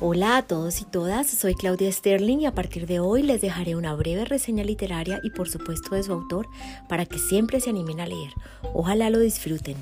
Hola a todos y todas, soy Claudia Sterling y a partir de hoy les dejaré una breve reseña literaria y por supuesto de su autor para que siempre se animen a leer. Ojalá lo disfruten.